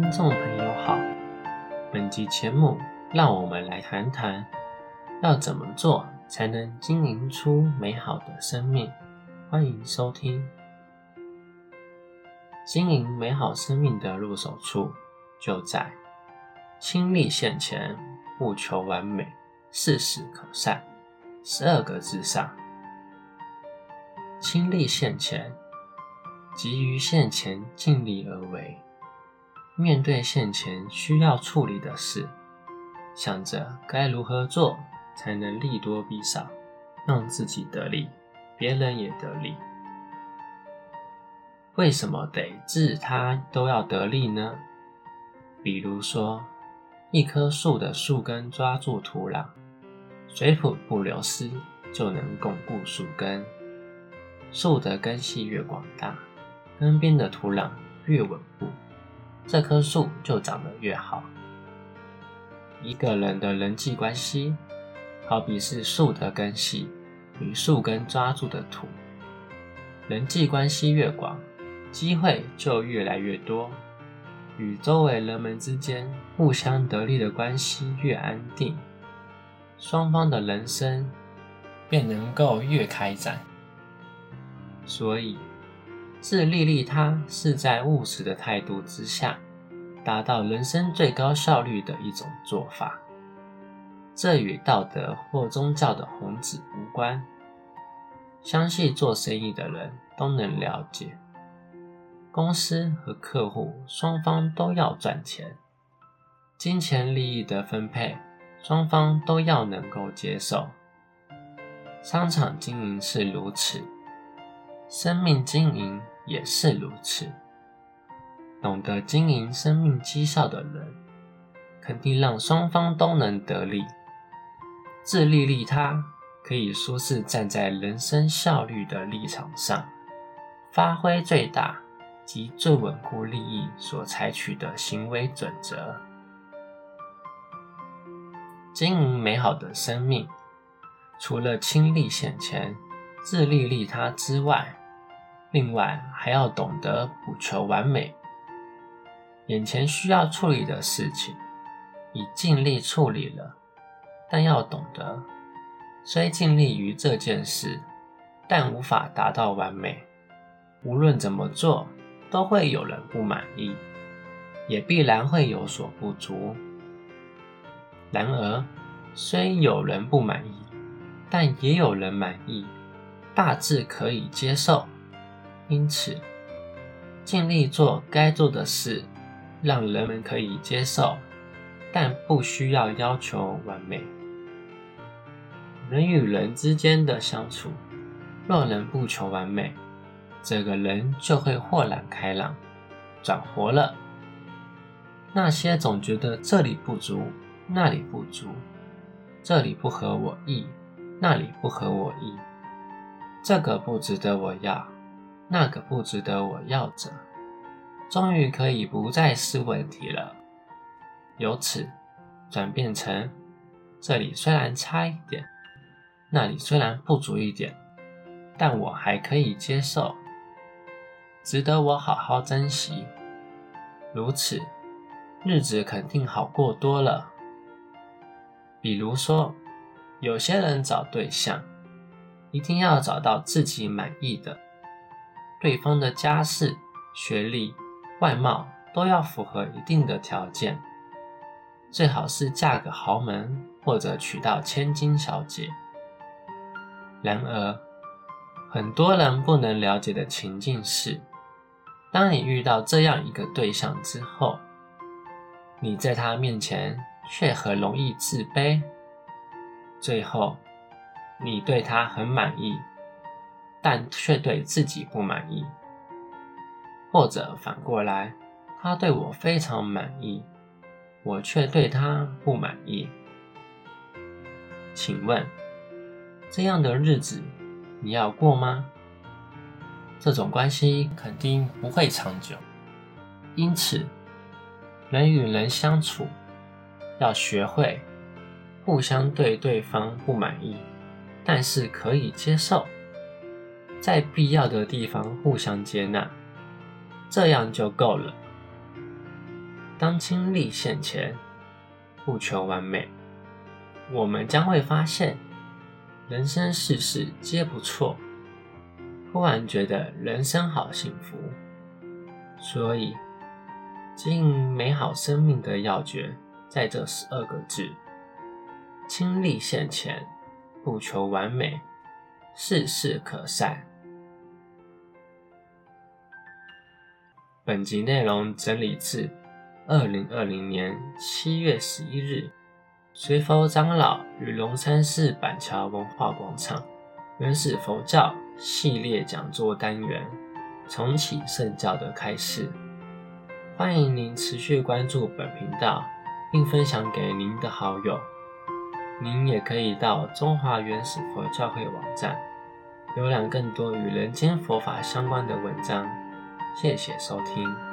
听众朋友好，本集节目让我们来谈谈要怎么做才能经营出美好的生命。欢迎收听。经营美好生命的入手处就在亲力现前，不求完美，事事可善。十二个字上，亲力现前，急于现前尽力而为。面对现前需要处理的事，想着该如何做才能利多弊少，让自己得利，别人也得利。为什么得治他都要得利呢？比如说，一棵树的树根抓住土壤，水土不流失，就能巩固树根。树的根系越广大，根边的土壤越稳固，这棵树就长得越好。一个人的人际关系，好比是树的根系与树根抓住的土，人际关系越广。机会就越来越多，与周围人们之间互相得利的关系越安定，双方的人生便能够越开展。所以，自利利他是在务实的态度之下，达到人生最高效率的一种做法。这与道德或宗教的弘旨无关，相信做生意的人都能了解。公司和客户双方都要赚钱，金钱利益的分配，双方都要能够接受。商场经营是如此，生命经营也是如此。懂得经营生命绩效的人，肯定让双方都能得利。自利利他，可以说是站在人生效率的立场上，发挥最大。及最稳固利益所采取的行为准则。经营美好的生命，除了亲力现前、自利利他之外，另外还要懂得不求完美。眼前需要处理的事情，已尽力处理了，但要懂得，虽尽力于这件事，但无法达到完美。无论怎么做，都会有人不满意，也必然会有所不足。然而，虽有人不满意，但也有人满意，大致可以接受。因此，尽力做该做的事，让人们可以接受，但不需要要求完美。人与人之间的相处，若能不求完美，这个人就会豁然开朗，转活了。那些总觉得这里不足，那里不足，这里不合我意，那里不合我意，这个不值得我要，那个不值得我要着，终于可以不再是问题了。由此转变成：这里虽然差一点，那里虽然不足一点，但我还可以接受。值得我好好珍惜，如此，日子肯定好过多了。比如说，有些人找对象，一定要找到自己满意的，对方的家世、学历、外貌都要符合一定的条件，最好是嫁个豪门或者娶到千金小姐。然而，很多人不能了解的情境是，当你遇到这样一个对象之后，你在他面前却很容易自卑。最后，你对他很满意，但却对自己不满意。或者反过来，他对我非常满意，我却对他不满意。请问，这样的日子你要过吗？这种关系肯定不会长久，因此，人与人相处要学会互相对对方不满意，但是可以接受，在必要的地方互相接纳，这样就够了。当亲历现前，不求完美，我们将会发现，人生事事皆不错。忽然觉得人生好幸福，所以经营美好生命的要诀在这十二个字：亲历现前，不求完美，事事可善。本集内容整理自二零二零年七月十一日，随佛长老与龙山寺板桥文化广场原始佛教系列讲座单元重启圣教的开始。欢迎您持续关注本频道，并分享给您的好友。您也可以到中华原始佛教会网站浏览更多与人间佛法相关的文章。谢谢收听。